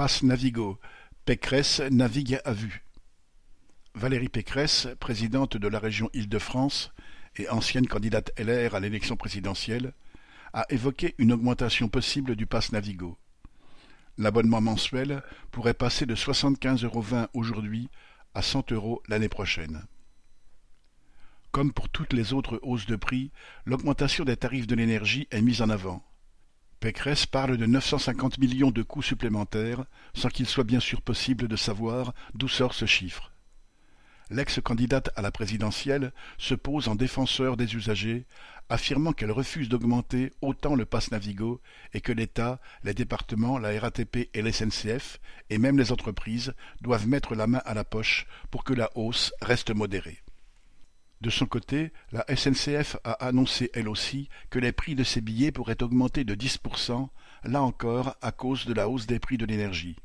Passe Navigo, Pécresse navigue à vue. Valérie Pécresse, présidente de la région Île-de-France et ancienne candidate LR à l'élection présidentielle, a évoqué une augmentation possible du pass Navigo. L'abonnement mensuel pourrait passer de 75,20 euros aujourd'hui à 100 euros l'année prochaine. Comme pour toutes les autres hausses de prix, l'augmentation des tarifs de l'énergie est mise en avant. Pécresse parle de 950 millions de coûts supplémentaires, sans qu'il soit bien sûr possible de savoir d'où sort ce chiffre. L'ex-candidate à la présidentielle se pose en défenseur des usagers, affirmant qu'elle refuse d'augmenter autant le pass Navigo et que l'État, les départements, la RATP et l'SNCF, et même les entreprises, doivent mettre la main à la poche pour que la hausse reste modérée. De son côté, la SNCF a annoncé elle aussi que les prix de ses billets pourraient augmenter de 10%, là encore à cause de la hausse des prix de l'énergie.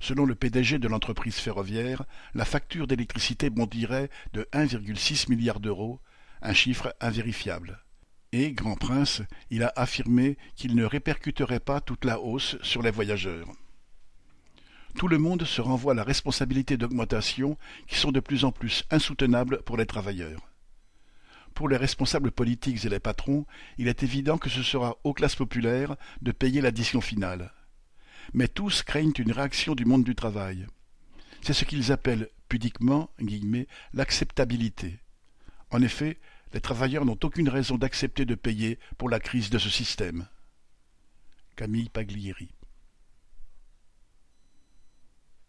Selon le PDG de l'entreprise ferroviaire, la facture d'électricité bondirait de 1,6 milliard d'euros, un chiffre invérifiable. Et, grand prince, il a affirmé qu'il ne répercuterait pas toute la hausse sur les voyageurs. Tout le monde se renvoie la responsabilité d'augmentations qui sont de plus en plus insoutenables pour les travailleurs. Pour les responsables politiques et les patrons, il est évident que ce sera aux classes populaires de payer l'addition finale mais tous craignent une réaction du monde du travail. C'est ce qu'ils appellent pudiquement l'acceptabilité. En effet, les travailleurs n'ont aucune raison d'accepter de payer pour la crise de ce système. Camille Paglieri